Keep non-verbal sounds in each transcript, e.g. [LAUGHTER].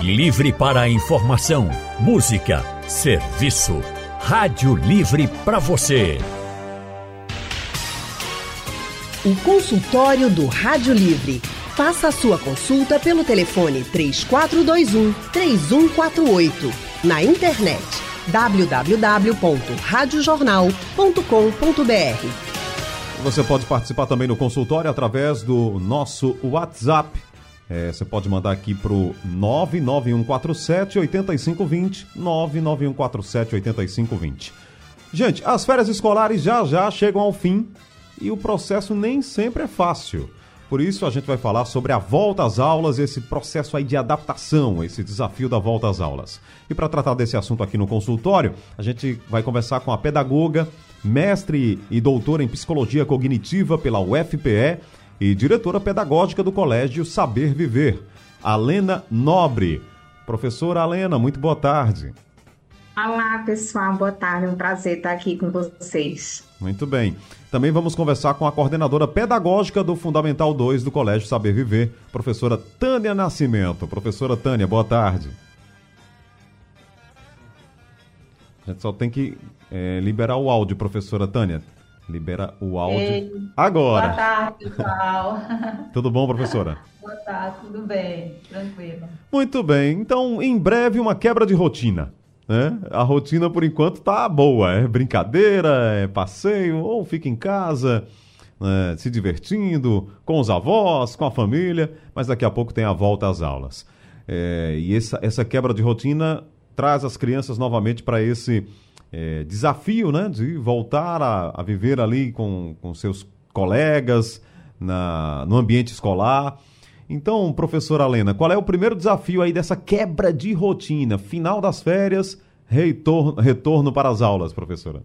Livre para informação, música, serviço. Rádio Livre para você. O consultório do Rádio Livre. Faça a sua consulta pelo telefone 3421 3148. Na internet www.radiojornal.com.br. Você pode participar também no consultório através do nosso WhatsApp. É, você pode mandar aqui para o 99147 8520. 99147 8520. Gente, as férias escolares já já chegam ao fim e o processo nem sempre é fácil. Por isso a gente vai falar sobre a volta às aulas, esse processo aí de adaptação, esse desafio da volta às aulas. E para tratar desse assunto aqui no consultório, a gente vai conversar com a pedagoga, mestre e doutora em psicologia cognitiva pela UFPE e diretora pedagógica do Colégio Saber Viver, Alena Nobre. Professora Alena, muito boa tarde. Olá, pessoal, boa tarde. É um prazer estar aqui com vocês. Muito bem. Também vamos conversar com a coordenadora pedagógica do Fundamental 2 do Colégio Saber Viver, professora Tânia Nascimento. Professora Tânia, boa tarde. A gente só tem que é, liberar o áudio, professora Tânia. Libera o áudio Ei, agora. Boa tarde, pessoal. [LAUGHS] tudo bom, professora? Boa tarde, tudo bem, tranquilo. Muito bem. Então, em breve, uma quebra de rotina. Né? A rotina, por enquanto, tá boa. É brincadeira, é passeio, ou fica em casa, né? se divertindo, com os avós, com a família, mas daqui a pouco tem a volta às aulas. É, e essa, essa quebra de rotina traz as crianças novamente para esse é, desafio né? de voltar a, a viver ali com, com seus colegas, na, no ambiente escolar. Então, professora Alena, qual é o primeiro desafio aí dessa quebra de rotina? Final das férias, retorno, retorno para as aulas, professora.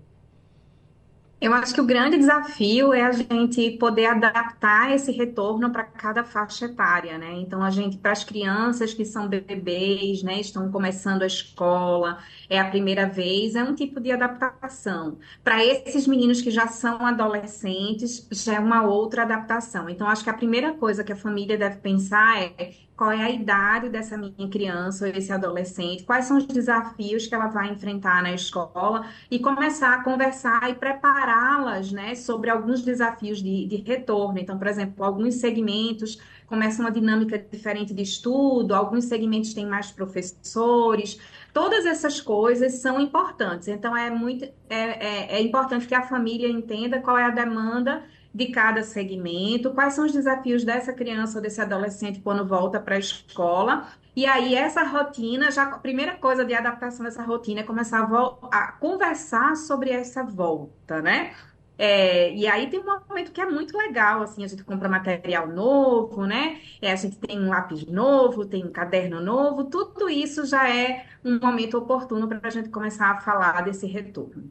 Eu acho que o grande desafio é a gente poder adaptar esse retorno para cada faixa etária, né? Então, a gente, para as crianças que são bebês, né, estão começando a escola, é a primeira vez, é um tipo de adaptação. Para esses meninos que já são adolescentes, já é uma outra adaptação. Então, acho que a primeira coisa que a família deve pensar é qual é a idade dessa minha criança ou esse adolescente, quais são os desafios que ela vai enfrentar na escola e começar a conversar e prepará-las né, sobre alguns desafios de, de retorno. Então, por exemplo, alguns segmentos começam uma dinâmica diferente de estudo, alguns segmentos têm mais professores, todas essas coisas são importantes. Então, é muito é, é, é importante que a família entenda qual é a demanda de cada segmento, quais são os desafios dessa criança ou desse adolescente quando volta para a escola. E aí, essa rotina, já a primeira coisa de adaptação dessa rotina é começar a, a conversar sobre essa volta, né? É, e aí tem um momento que é muito legal, assim, a gente compra material novo, né? É, a gente tem um lápis novo, tem um caderno novo, tudo isso já é um momento oportuno para a gente começar a falar desse retorno.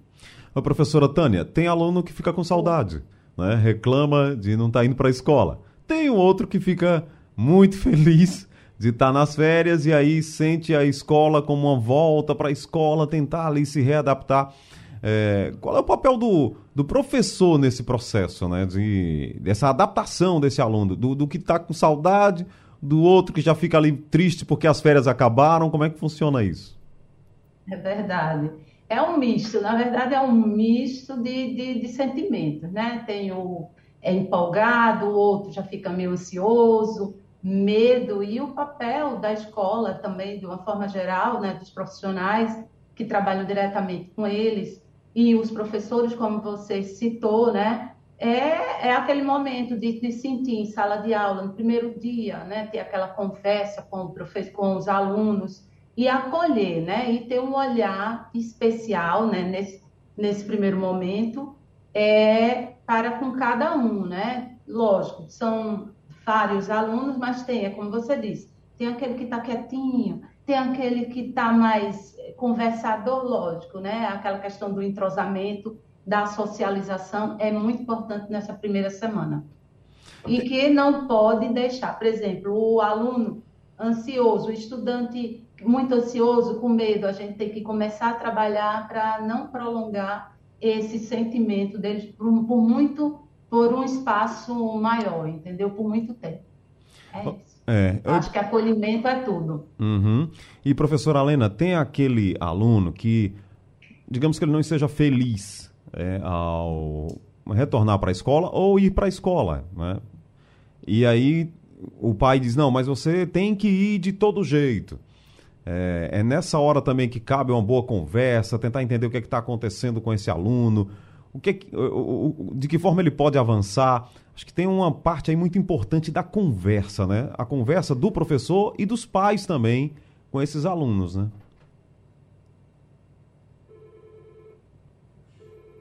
A professora Tânia, tem aluno que fica com saudade né, reclama de não estar tá indo para a escola. Tem um outro que fica muito [LAUGHS] feliz de estar tá nas férias e aí sente a escola como uma volta para a escola, tentar ali se readaptar. É, qual é o papel do, do professor nesse processo, né? De, dessa adaptação desse aluno, do, do que está com saudade, do outro que já fica ali triste porque as férias acabaram, como é que funciona isso? É verdade é um misto, na verdade é um misto de, de, de sentimentos, né? Tem o é empolgado, o outro já fica meio ansioso, medo e o papel da escola também, de uma forma geral, né, dos profissionais que trabalham diretamente com eles e os professores, como você citou, né, é, é aquele momento de, de sentir em sala de aula, no primeiro dia, né, ter aquela conversa com, o professor, com os alunos, e acolher, né? E ter um olhar especial, né? Nesse, nesse primeiro momento, é para com cada um, né? Lógico, são vários alunos, mas tem, é como você disse, tem aquele que está quietinho, tem aquele que está mais conversador, lógico, né? Aquela questão do entrosamento, da socialização é muito importante nessa primeira semana. E que não pode deixar, por exemplo, o aluno ansioso, o estudante muito ansioso, com medo, a gente tem que começar a trabalhar para não prolongar esse sentimento deles por, por, muito, por um espaço maior, entendeu? Por muito tempo. É isso. É, eu... Acho que acolhimento é tudo. Uhum. E, professora Helena, tem aquele aluno que, digamos que ele não esteja feliz é, ao retornar para a escola ou ir para a escola, né? E aí o pai diz, não, mas você tem que ir de todo jeito. É, é nessa hora também que cabe uma boa conversa, tentar entender o que é está acontecendo com esse aluno, o que, o, o, de que forma ele pode avançar. Acho que tem uma parte aí muito importante da conversa, né? A conversa do professor e dos pais também com esses alunos, né?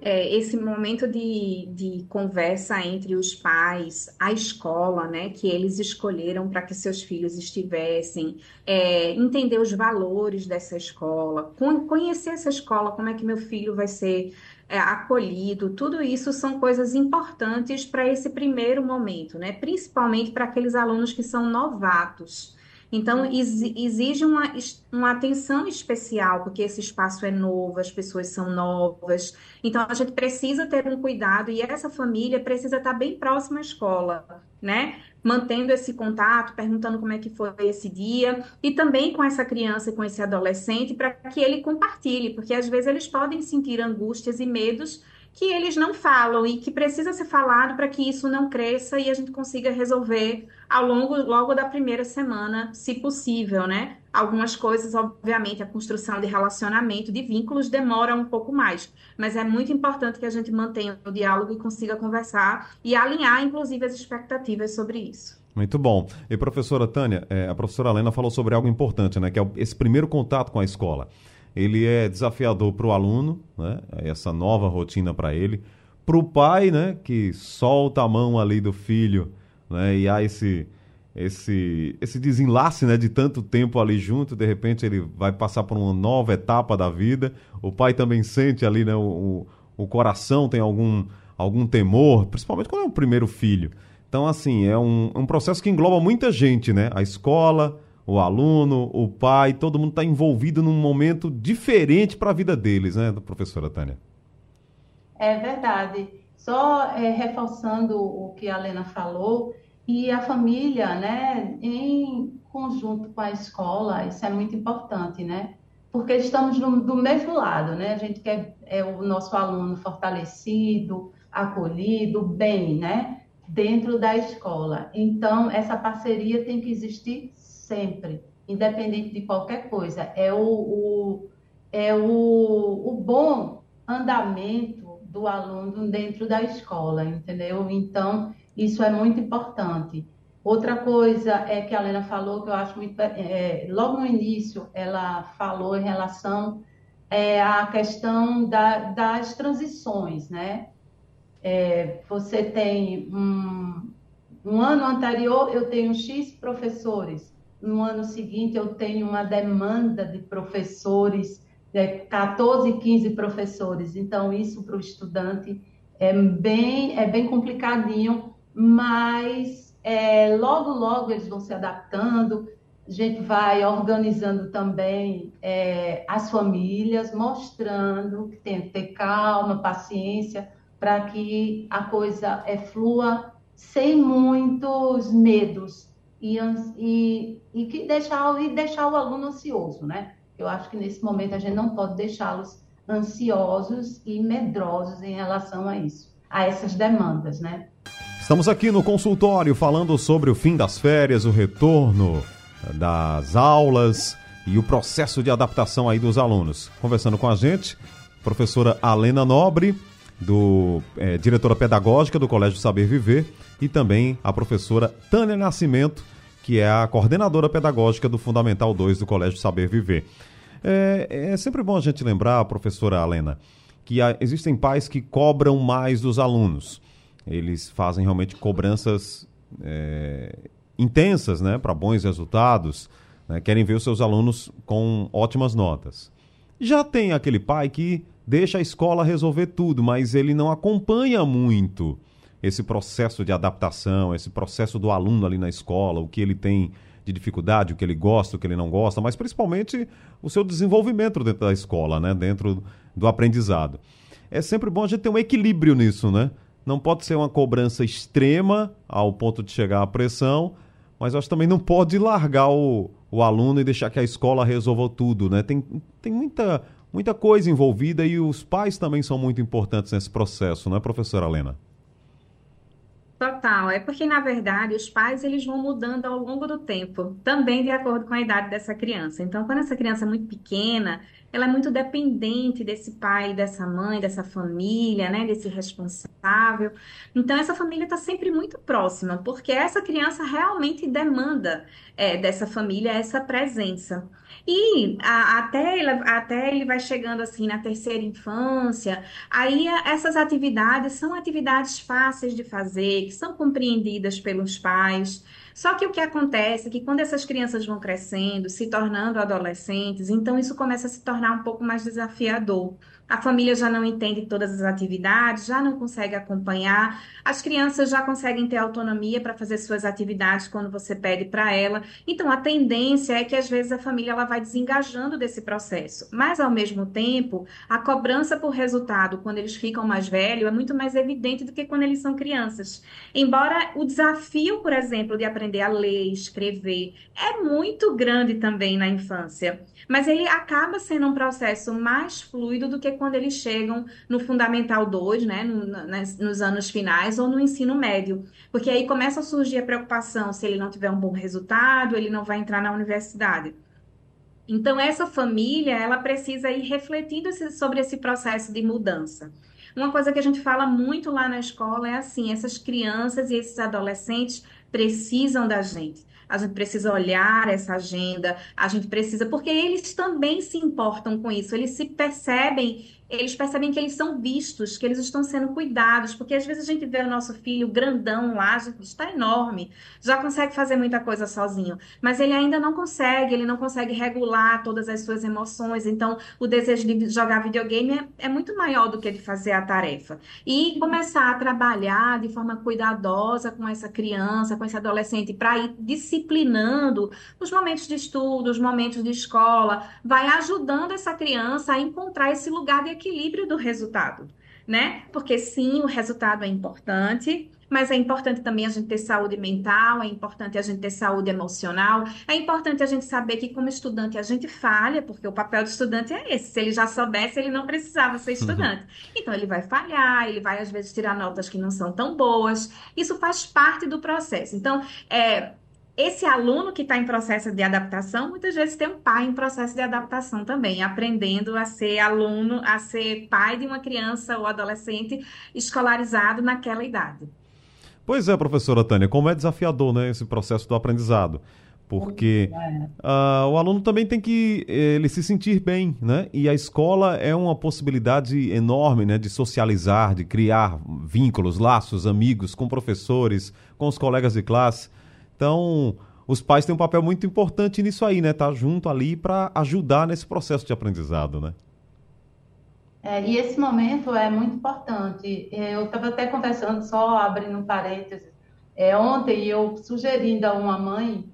É, esse momento de, de conversa entre os pais, a escola, né, que eles escolheram para que seus filhos estivessem, é, entender os valores dessa escola, conhecer essa escola, como é que meu filho vai ser é, acolhido, tudo isso são coisas importantes para esse primeiro momento, né? Principalmente para aqueles alunos que são novatos. Então, exige uma, uma atenção especial, porque esse espaço é novo, as pessoas são novas. Então, a gente precisa ter um cuidado e essa família precisa estar bem próxima à escola, né? Mantendo esse contato, perguntando como é que foi esse dia, e também com essa criança e com esse adolescente, para que ele compartilhe, porque às vezes eles podem sentir angústias e medos que eles não falam e que precisa ser falado para que isso não cresça e a gente consiga resolver ao longo logo da primeira semana, se possível, né? Algumas coisas, obviamente, a construção de relacionamento, de vínculos demora um pouco mais, mas é muito importante que a gente mantenha o diálogo e consiga conversar e alinhar, inclusive, as expectativas sobre isso. Muito bom. E professora Tânia, é, a professora Helena falou sobre algo importante, né? Que é esse primeiro contato com a escola ele é desafiador para o aluno, né? essa nova rotina para ele, para o pai, né? que solta a mão ali do filho, né? e há esse, esse, esse desenlace né? de tanto tempo ali junto, de repente ele vai passar por uma nova etapa da vida, o pai também sente ali, né? o, o coração tem algum, algum temor, principalmente quando é o primeiro filho. Então, assim, é um, um processo que engloba muita gente, né? A escola, o aluno, o pai, todo mundo está envolvido num momento diferente para a vida deles, né, professora Tânia? É verdade. Só é, reforçando o que a Lena falou, e a família, né, em conjunto com a escola, isso é muito importante, né? Porque estamos do, do mesmo lado, né? A gente quer é, o nosso aluno fortalecido, acolhido, bem, né? Dentro da escola. Então, essa parceria tem que existir sempre, independente de qualquer coisa. É o, o é o, o bom andamento do aluno dentro da escola, entendeu? Então, isso é muito importante. Outra coisa é que a Helena falou, que eu acho muito. É, logo no início, ela falou em relação é, à questão da, das transições, né? É, você tem um, um ano anterior, eu tenho X professores, no ano seguinte eu tenho uma demanda de professores, é, 14, 15 professores. Então, isso para o estudante é bem, é bem complicadinho, mas é, logo, logo eles vão se adaptando. A gente vai organizando também é, as famílias, mostrando que tem que ter calma, paciência, para que a coisa é, flua sem muitos medos e, e, e que deixar, e deixar o aluno ansioso, né? Eu acho que nesse momento a gente não pode deixá-los ansiosos e medrosos em relação a isso, a essas demandas, né? Estamos aqui no consultório falando sobre o fim das férias, o retorno das aulas e o processo de adaptação aí dos alunos. Conversando com a gente, professora Alena Nobre, do é, diretora pedagógica do Colégio Saber Viver, e também a professora Tânia Nascimento, que é a coordenadora pedagógica do Fundamental 2 do Colégio Saber Viver. É, é sempre bom a gente lembrar, professora Alena, que há, existem pais que cobram mais dos alunos. Eles fazem realmente cobranças é, intensas né, para bons resultados, né, querem ver os seus alunos com ótimas notas. Já tem aquele pai que deixa a escola resolver tudo, mas ele não acompanha muito esse processo de adaptação, esse processo do aluno ali na escola, o que ele tem de dificuldade, o que ele gosta, o que ele não gosta, mas principalmente o seu desenvolvimento dentro da escola, né? dentro do aprendizado. É sempre bom a gente ter um equilíbrio nisso, né? Não pode ser uma cobrança extrema ao ponto de chegar à pressão, mas acho que também não pode largar o, o aluno e deixar que a escola resolva tudo, né? Tem, tem muita, muita coisa envolvida e os pais também são muito importantes nesse processo, não é, professora Helena? Total, é porque na verdade os pais eles vão mudando ao longo do tempo, também de acordo com a idade dessa criança. Então, quando essa criança é muito pequena, ela é muito dependente desse pai, dessa mãe, dessa família, né, desse responsável. Então, essa família está sempre muito próxima, porque essa criança realmente demanda é, dessa família essa presença. E a, até, ele, até ele vai chegando assim na terceira infância, aí a, essas atividades são atividades fáceis de fazer, são compreendidas pelos pais. Só que o que acontece é que quando essas crianças vão crescendo, se tornando adolescentes, então isso começa a se tornar um pouco mais desafiador a família já não entende todas as atividades, já não consegue acompanhar, as crianças já conseguem ter autonomia para fazer suas atividades quando você pede para ela. Então, a tendência é que às vezes a família ela vai desengajando desse processo, mas ao mesmo tempo, a cobrança por resultado quando eles ficam mais velhos é muito mais evidente do que quando eles são crianças. Embora o desafio, por exemplo, de aprender a ler, escrever, é muito grande também na infância mas ele acaba sendo um processo mais fluido do que quando eles chegam no Fundamental 2, né, no, nos anos finais, ou no ensino médio. Porque aí começa a surgir a preocupação se ele não tiver um bom resultado, ele não vai entrar na universidade. Então, essa família, ela precisa ir refletindo sobre esse processo de mudança. Uma coisa que a gente fala muito lá na escola é assim: essas crianças e esses adolescentes precisam da gente a gente precisa olhar essa agenda, a gente precisa, porque eles também se importam com isso, eles se percebem eles percebem que eles são vistos, que eles estão sendo cuidados, porque às vezes a gente vê o nosso filho grandão lá, está enorme, já consegue fazer muita coisa sozinho, mas ele ainda não consegue, ele não consegue regular todas as suas emoções, então o desejo de jogar videogame é, é muito maior do que de fazer a tarefa. E começar a trabalhar de forma cuidadosa com essa criança, com esse adolescente, para ir disciplinando os momentos de estudo, os momentos de escola, vai ajudando essa criança a encontrar esse lugar de equilíbrio do resultado, né? Porque sim, o resultado é importante, mas é importante também a gente ter saúde mental, é importante a gente ter saúde emocional, é importante a gente saber que como estudante a gente falha, porque o papel do estudante é esse. Se ele já soubesse, ele não precisava ser estudante. Uhum. Então ele vai falhar, ele vai às vezes tirar notas que não são tão boas. Isso faz parte do processo. Então, é, esse aluno que está em processo de adaptação, muitas vezes tem um pai em processo de adaptação também, aprendendo a ser aluno, a ser pai de uma criança ou adolescente escolarizado naquela idade. Pois é, professora Tânia, como é desafiador né, esse processo do aprendizado. Porque uh, o aluno também tem que ele se sentir bem, né? E a escola é uma possibilidade enorme, né? De socializar, de criar vínculos, laços, amigos com professores, com os colegas de classe. Então, os pais têm um papel muito importante nisso aí, né? Tá junto ali para ajudar nesse processo de aprendizado, né? É, e esse momento é muito importante. Eu estava até conversando, só abrindo um parênteses, é, ontem eu sugerindo a uma mãe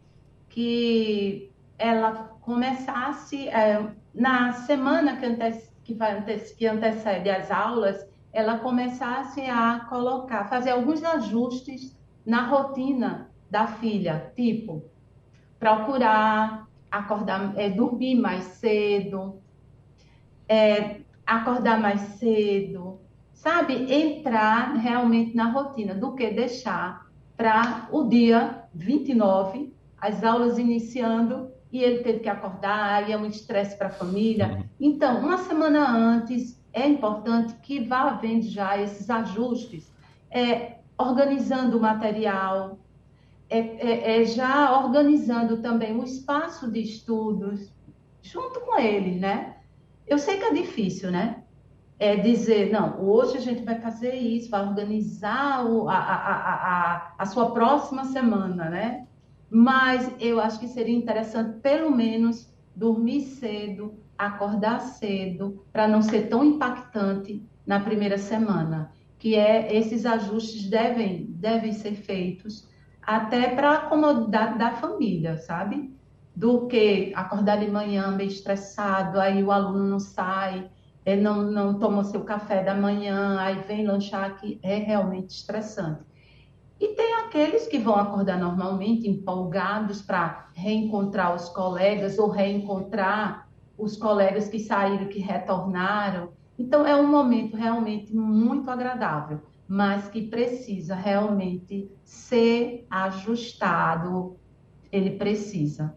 que ela começasse, é, na semana que, antece, que, vai, que antecede as aulas, ela começasse a colocar, fazer alguns ajustes na rotina da filha, tipo, procurar acordar, é, dormir mais cedo, é, acordar mais cedo, sabe? Entrar realmente na rotina do que deixar para o dia 29, as aulas iniciando e ele teve que acordar, e é muito estresse para a família. Uhum. Então, uma semana antes, é importante que vá havendo já esses ajustes, é, organizando o material, é, é, é, já organizando também o espaço de estudos junto com ele, né? Eu sei que é difícil, né? É dizer, não, hoje a gente vai fazer isso, vai organizar o, a, a, a, a sua próxima semana, né? Mas eu acho que seria interessante, pelo menos, dormir cedo, acordar cedo, para não ser tão impactante na primeira semana. Que é, esses ajustes devem, devem ser feitos até para a comodidade da família, sabe? Do que acordar de manhã meio estressado, aí o aluno não sai, ele não, não toma seu café da manhã, aí vem lanchar aqui, é realmente estressante. E tem aqueles que vão acordar normalmente, empolgados para reencontrar os colegas ou reencontrar os colegas que saíram, que retornaram. Então, é um momento realmente muito agradável, mas que precisa realmente ser ajustado. Ele precisa.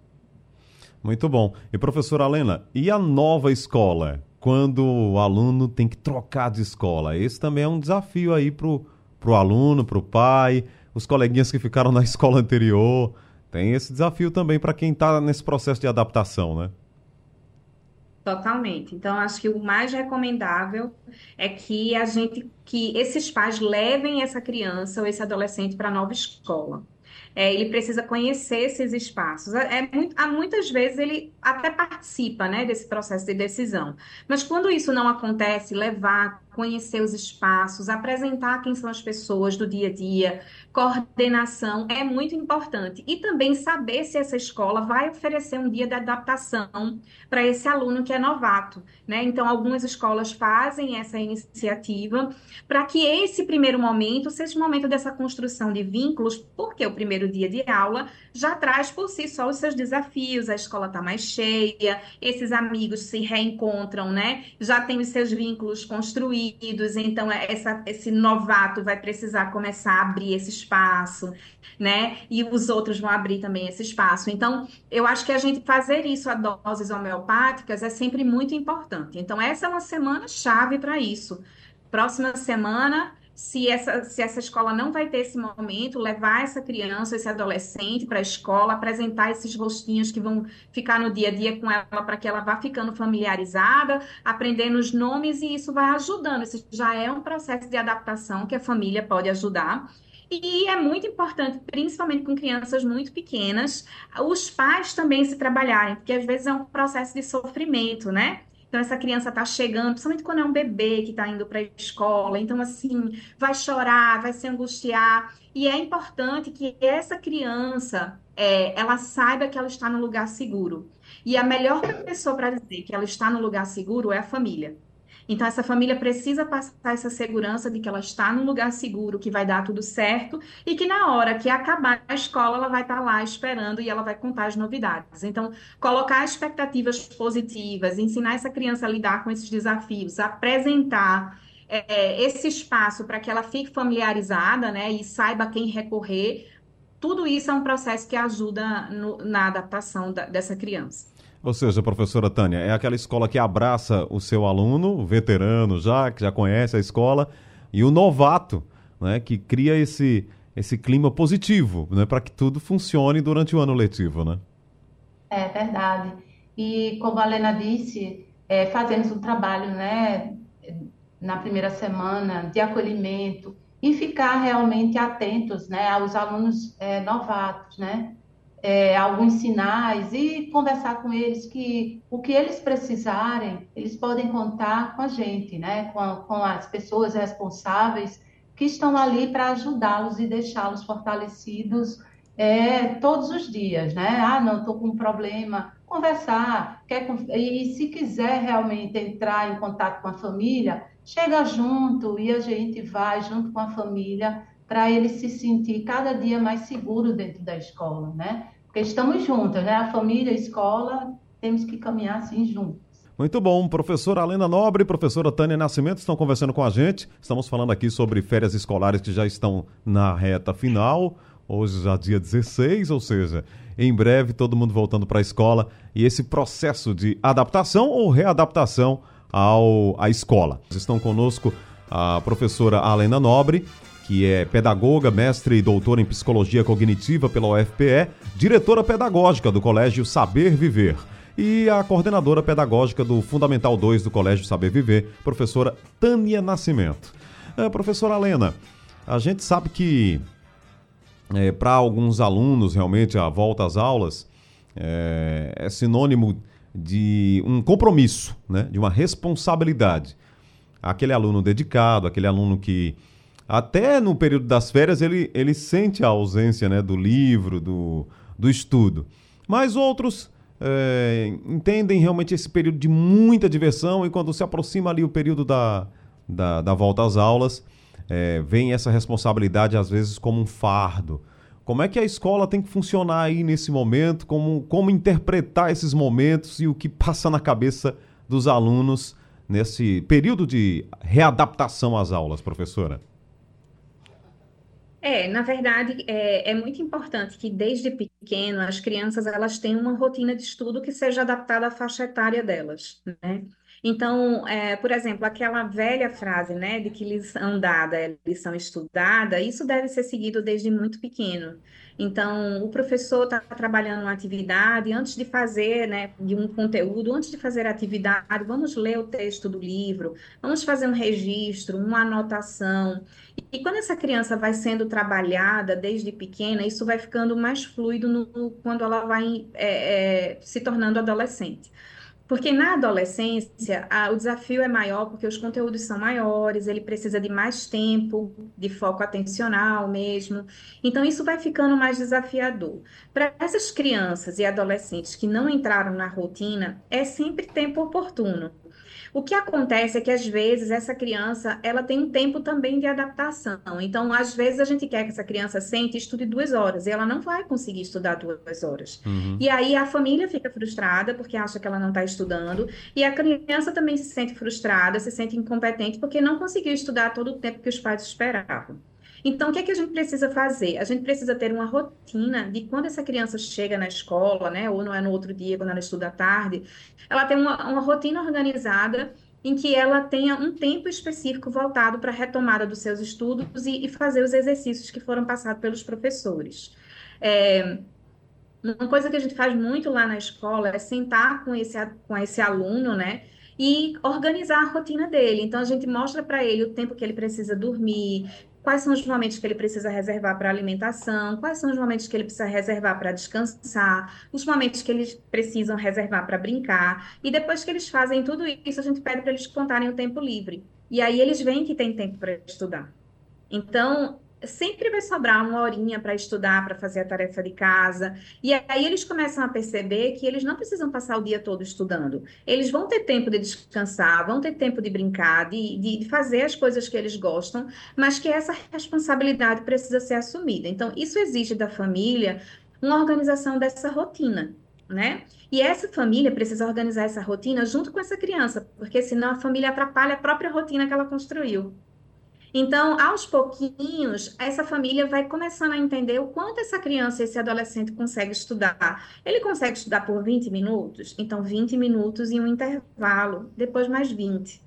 Muito bom. E professora Helena, e a nova escola? Quando o aluno tem que trocar de escola? Esse também é um desafio aí para o aluno, para o pai, os coleguinhas que ficaram na [LAUGHS] escola anterior. Tem esse desafio também para quem está nesse processo de adaptação, né? Totalmente. Então, acho que o mais recomendável é que a gente, que esses pais levem essa criança ou esse adolescente para a nova escola é, ele precisa conhecer esses espaços. É, é muito, muitas vezes ele até participa né, desse processo de decisão. Mas quando isso não acontece, levar, conhecer os espaços, apresentar quem são as pessoas do dia a dia, coordenação é muito importante. E também saber se essa escola vai oferecer um dia de adaptação para esse aluno que é novato. Né? Então, algumas escolas fazem essa iniciativa para que esse primeiro momento seja o momento dessa construção de vínculos, porque o primeiro dia de aula já traz por si só os seus desafios, a escola está mais cheia, esses amigos se reencontram, né? Já tem os seus vínculos construídos, então é essa, esse novato vai precisar começar a abrir esse espaço, né? E os outros vão abrir também esse espaço. Então, eu acho que a gente fazer isso a doses homeopáticas é sempre muito importante. Então, essa é uma semana chave para isso. Próxima semana se essa, se essa escola não vai ter esse momento, levar essa criança, esse adolescente para a escola, apresentar esses rostinhos que vão ficar no dia a dia com ela para que ela vá ficando familiarizada, aprendendo os nomes e isso vai ajudando. Isso já é um processo de adaptação que a família pode ajudar. E é muito importante, principalmente com crianças muito pequenas, os pais também se trabalharem, porque às vezes é um processo de sofrimento, né? Então, essa criança está chegando, principalmente quando é um bebê que está indo para a escola. Então, assim, vai chorar, vai se angustiar. E é importante que essa criança, é, ela saiba que ela está no lugar seguro. E a melhor pessoa para dizer que ela está no lugar seguro é a família. Então, essa família precisa passar essa segurança de que ela está num lugar seguro, que vai dar tudo certo e que na hora que acabar a escola, ela vai estar lá esperando e ela vai contar as novidades. Então, colocar expectativas positivas, ensinar essa criança a lidar com esses desafios, apresentar é, esse espaço para que ela fique familiarizada né, e saiba quem recorrer. Tudo isso é um processo que ajuda no, na adaptação da, dessa criança. Ou seja, professora Tânia, é aquela escola que abraça o seu aluno, o veterano já, que já conhece a escola, e o novato, né, que cria esse, esse clima positivo, né, para que tudo funcione durante o ano letivo, né? É verdade. E como a Helena disse, é, fazemos um trabalho, né, na primeira semana de acolhimento e ficar realmente atentos, né, aos alunos é, novatos, né? É, alguns sinais e conversar com eles que o que eles precisarem, eles podem contar com a gente, né? com, com as pessoas responsáveis que estão ali para ajudá-los e deixá-los fortalecidos é, todos os dias, né? Ah, não, estou com um problema. Conversar, quer, e se quiser realmente entrar em contato com a família, chega junto e a gente vai junto com a família para ele se sentir cada dia mais seguro dentro da escola, né? Porque estamos juntos, né? A família, a escola, temos que caminhar assim juntos. Muito bom. Professora Alena Nobre e professora Tânia Nascimento estão conversando com a gente. Estamos falando aqui sobre férias escolares que já estão na reta final. Hoje já dia 16, ou seja, em breve todo mundo voltando para a escola e esse processo de adaptação ou readaptação ao, à escola. Estão conosco a professora Alena Nobre que é pedagoga, mestre e doutora em psicologia cognitiva pela UFPE, diretora pedagógica do Colégio Saber Viver e a coordenadora pedagógica do Fundamental 2 do Colégio Saber Viver, professora Tânia Nascimento. É, professora Helena, a gente sabe que é, para alguns alunos realmente a volta às aulas é, é sinônimo de um compromisso, né, de uma responsabilidade. Aquele aluno dedicado, aquele aluno que até no período das férias ele, ele sente a ausência né, do livro, do, do estudo. Mas outros é, entendem realmente esse período de muita diversão e quando se aproxima ali o período da, da, da volta às aulas, é, vem essa responsabilidade às vezes como um fardo. Como é que a escola tem que funcionar aí nesse momento? Como, como interpretar esses momentos e o que passa na cabeça dos alunos nesse período de readaptação às aulas, professora? É, na verdade, é, é muito importante que desde pequeno as crianças elas tenham uma rotina de estudo que seja adaptada à faixa etária delas, né? Então, é, por exemplo, aquela velha frase, né, de que lição dada é lição estudada, isso deve ser seguido desde muito pequeno. Então, o professor está trabalhando uma atividade, antes de fazer, né, de um conteúdo, antes de fazer a atividade, vamos ler o texto do livro, vamos fazer um registro, uma anotação. E, quando essa criança vai sendo trabalhada desde pequena, isso vai ficando mais fluido no, quando ela vai é, é, se tornando adolescente. Porque na adolescência, a, o desafio é maior porque os conteúdos são maiores, ele precisa de mais tempo, de foco atencional mesmo. Então, isso vai ficando mais desafiador. Para essas crianças e adolescentes que não entraram na rotina, é sempre tempo oportuno. O que acontece é que às vezes essa criança ela tem um tempo também de adaptação. Então, às vezes a gente quer que essa criança sente e estude duas horas e ela não vai conseguir estudar duas horas. Uhum. E aí a família fica frustrada porque acha que ela não está estudando e a criança também se sente frustrada, se sente incompetente porque não conseguiu estudar todo o tempo que os pais esperavam. Então, o que é que a gente precisa fazer? A gente precisa ter uma rotina de quando essa criança chega na escola, né, ou não é no outro dia, quando ela estuda à tarde, ela tem uma, uma rotina organizada em que ela tenha um tempo específico voltado para a retomada dos seus estudos e, e, fazer os exercícios que foram passados pelos professores. É, uma coisa que a gente faz muito lá na escola é sentar com esse, com esse aluno, né? E organizar a rotina dele. Então, a gente mostra para ele o tempo que ele precisa dormir, quais são os momentos que ele precisa reservar para alimentação, quais são os momentos que ele precisa reservar para descansar, os momentos que eles precisam reservar para brincar. E depois que eles fazem tudo isso, a gente pede para eles contarem o tempo livre. E aí eles veem que tem tempo para estudar. Então, sempre vai sobrar uma horinha para estudar, para fazer a tarefa de casa. E aí eles começam a perceber que eles não precisam passar o dia todo estudando. Eles vão ter tempo de descansar, vão ter tempo de brincar, de, de, fazer as coisas que eles gostam, mas que essa responsabilidade precisa ser assumida. Então, isso exige da família uma organização dessa rotina. Né? E essa família precisa organizar essa rotina junto com essa criança, porque senão a família atrapalha a própria rotina que ela construiu. Então, aos pouquinhos, essa família vai começando a entender o quanto essa criança, esse adolescente consegue estudar. Ele consegue estudar por 20 minutos? Então, 20 minutos em um intervalo, depois mais 20.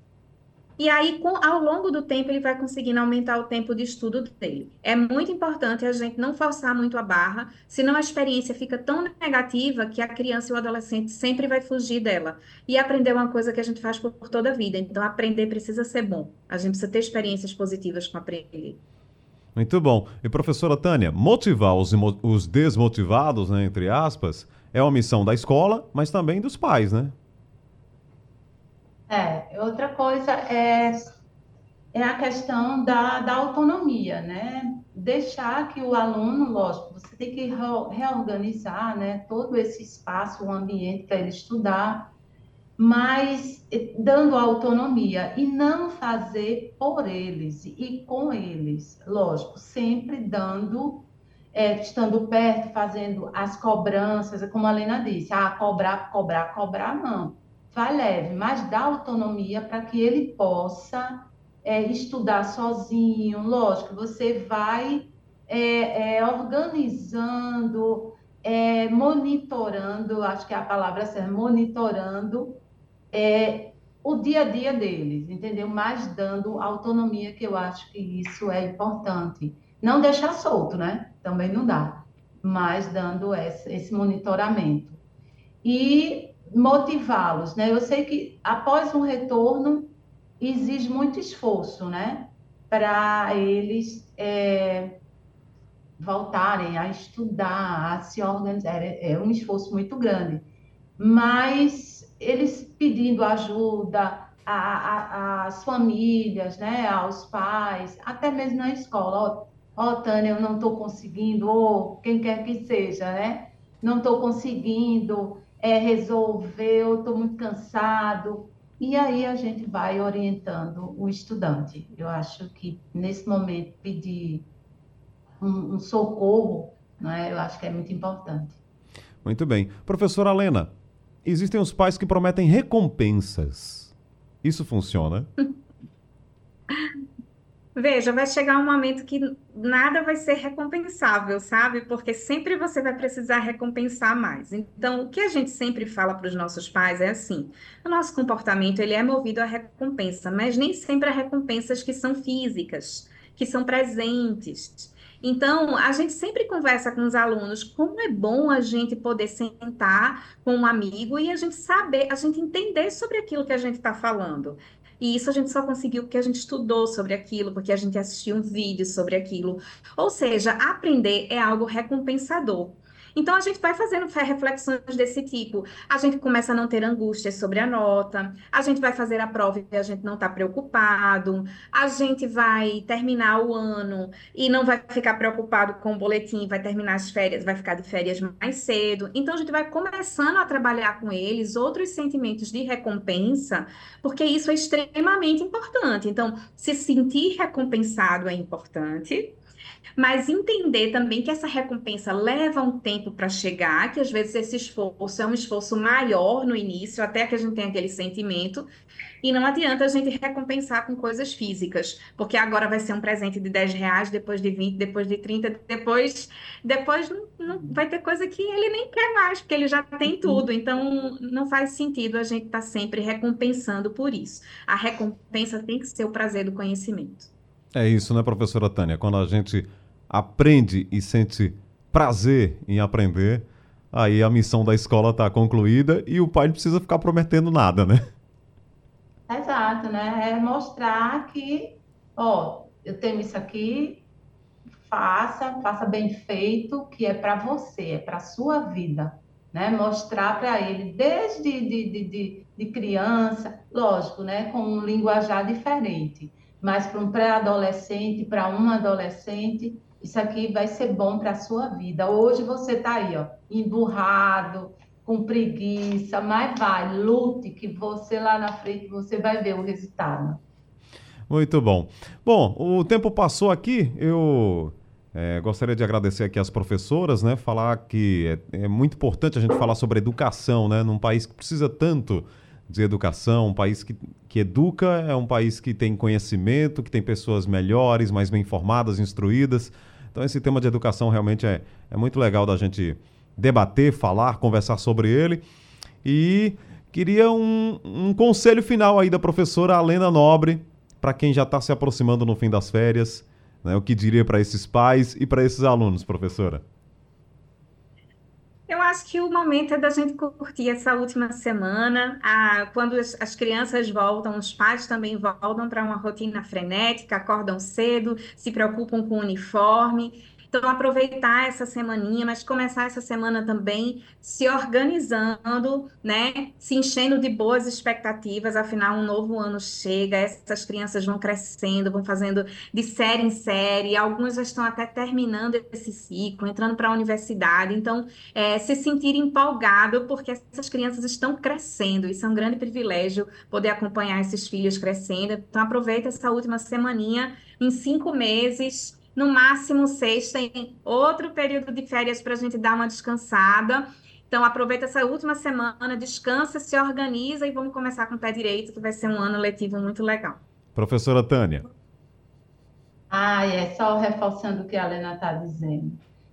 E aí, com, ao longo do tempo, ele vai conseguindo aumentar o tempo de estudo dele. É muito importante a gente não forçar muito a barra, senão a experiência fica tão negativa que a criança e o adolescente sempre vai fugir dela. E aprender é uma coisa que a gente faz por, por toda a vida. Então, aprender precisa ser bom. A gente precisa ter experiências positivas com aprender. Muito bom. E professora Tânia, motivar os, os desmotivados, né, entre aspas, é uma missão da escola, mas também dos pais, né? É, outra coisa é, é a questão da, da autonomia, né? Deixar que o aluno, lógico, você tem que reorganizar né, todo esse espaço, o ambiente para ele estudar, mas dando autonomia e não fazer por eles e com eles, lógico, sempre dando, é, estando perto, fazendo as cobranças, como a Helena disse, ah, cobrar, cobrar, cobrar, não vai leve, mas dá autonomia para que ele possa é, estudar sozinho. Lógico, você vai é, é, organizando, é, monitorando, acho que é a palavra certa, monitorando é, o dia a dia deles, entendeu? Mas dando autonomia, que eu acho que isso é importante. Não deixar solto, né? Também não dá, mas dando esse, esse monitoramento. E motivá-los, né? Eu sei que após um retorno exige muito esforço, né? Para eles é, voltarem a estudar, a se organizar. É, é um esforço muito grande. Mas eles pedindo ajuda às famílias, né? Aos pais, até mesmo na escola. Ó, oh, Tânia, eu não estou conseguindo, ou quem quer que seja, né? Não estou conseguindo é, resolver, eu estou muito cansado. e aí a gente vai orientando o estudante. Eu acho que nesse momento pedir um, um socorro, né, eu acho que é muito importante. Muito bem. Professora Helena, existem os pais que prometem recompensas. Isso funciona? [LAUGHS] Veja, vai chegar um momento que nada vai ser recompensável, sabe? Porque sempre você vai precisar recompensar mais. Então, o que a gente sempre fala para os nossos pais é assim: o nosso comportamento ele é movido à recompensa, mas nem sempre há recompensas que são físicas, que são presentes. Então, a gente sempre conversa com os alunos como é bom a gente poder sentar com um amigo e a gente saber, a gente entender sobre aquilo que a gente está falando. E isso a gente só conseguiu porque a gente estudou sobre aquilo, porque a gente assistiu um vídeo sobre aquilo. Ou seja, aprender é algo recompensador. Então, a gente vai fazendo reflexões desse tipo. A gente começa a não ter angústias sobre a nota, a gente vai fazer a prova e a gente não está preocupado, a gente vai terminar o ano e não vai ficar preocupado com o boletim, vai terminar as férias, vai ficar de férias mais cedo. Então, a gente vai começando a trabalhar com eles outros sentimentos de recompensa, porque isso é extremamente importante. Então, se sentir recompensado é importante mas entender também que essa recompensa leva um tempo para chegar, que às vezes esse esforço é um esforço maior no início, até que a gente tenha aquele sentimento, e não adianta a gente recompensar com coisas físicas, porque agora vai ser um presente de 10 reais, depois de 20, depois de 30, depois, depois não, não vai ter coisa que ele nem quer mais, porque ele já tem uhum. tudo. Então não faz sentido a gente estar tá sempre recompensando por isso. A recompensa tem que ser o prazer do conhecimento. É isso, né, professora Tânia? Quando a gente aprende e sente prazer em aprender, aí a missão da escola está concluída e o pai não precisa ficar prometendo nada, né? Exato, né? É mostrar que, ó, eu tenho isso aqui, faça, faça bem feito, que é para você, é para sua vida, né? Mostrar para ele desde de, de, de, de criança, lógico, né? Com um linguajar diferente mas para um pré-adolescente, para um adolescente, isso aqui vai ser bom para a sua vida. Hoje você está aí, ó, emburrado, com preguiça, mas vai, lute, que você lá na frente você vai ver o resultado. Muito bom. Bom, o tempo passou aqui, eu é, gostaria de agradecer aqui as professoras, né? Falar que é, é, muito importante a gente falar sobre educação, né? Num país que precisa tanto de educação, um país que, que educa, é um país que tem conhecimento, que tem pessoas melhores, mais bem informadas, instruídas. Então, esse tema de educação realmente é, é muito legal da gente debater, falar, conversar sobre ele. E queria um, um conselho final aí da professora Alena Nobre, para quem já está se aproximando no fim das férias. Né, o que diria para esses pais e para esses alunos, professora? Eu acho que o momento é da gente curtir essa última semana. Ah, quando as, as crianças voltam, os pais também voltam para uma rotina frenética, acordam cedo, se preocupam com o uniforme. Então, aproveitar essa semaninha, mas começar essa semana também se organizando, né? Se enchendo de boas expectativas, afinal, um novo ano chega, essas crianças vão crescendo, vão fazendo de série em série, algumas já estão até terminando esse ciclo, entrando para a universidade. Então, é, se sentir empolgado, porque essas crianças estão crescendo, isso é um grande privilégio poder acompanhar esses filhos crescendo. Então, aproveita essa última semaninha, em cinco meses no máximo seis tem outro período de férias para a gente dar uma descansada. Então, aproveita essa última semana, descansa, se organiza e vamos começar com o pé direito, que vai ser um ano letivo muito legal. Professora Tânia. Ah, é só reforçando o que a Helena está dizendo.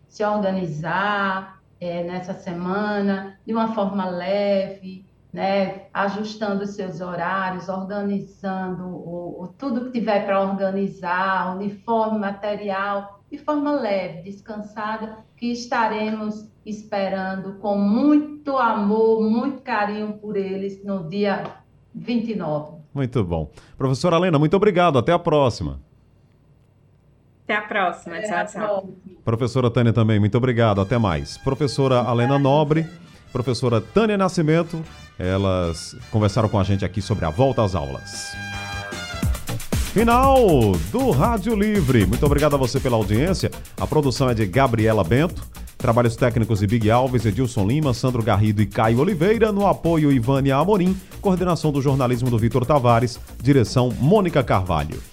Se organizar é, nessa semana de uma forma leve, né, ajustando os seus horários, organizando o, o tudo que tiver para organizar, uniforme, material, de forma leve, descansada, que estaremos esperando com muito amor, muito carinho por eles no dia 29. Muito bom. Professora Helena, muito obrigado. Até a próxima. Até a próxima. Tchau, tchau. Professora Tânia também, muito obrigado. Até mais. Professora Helena Nobre professora Tânia Nascimento. Elas conversaram com a gente aqui sobre a volta às aulas. Final do Rádio Livre. Muito obrigado a você pela audiência. A produção é de Gabriela Bento. Trabalhos técnicos de Big Alves, Edilson Lima, Sandro Garrido e Caio Oliveira. No apoio, Ivânia Amorim. Coordenação do jornalismo do Vitor Tavares. Direção, Mônica Carvalho.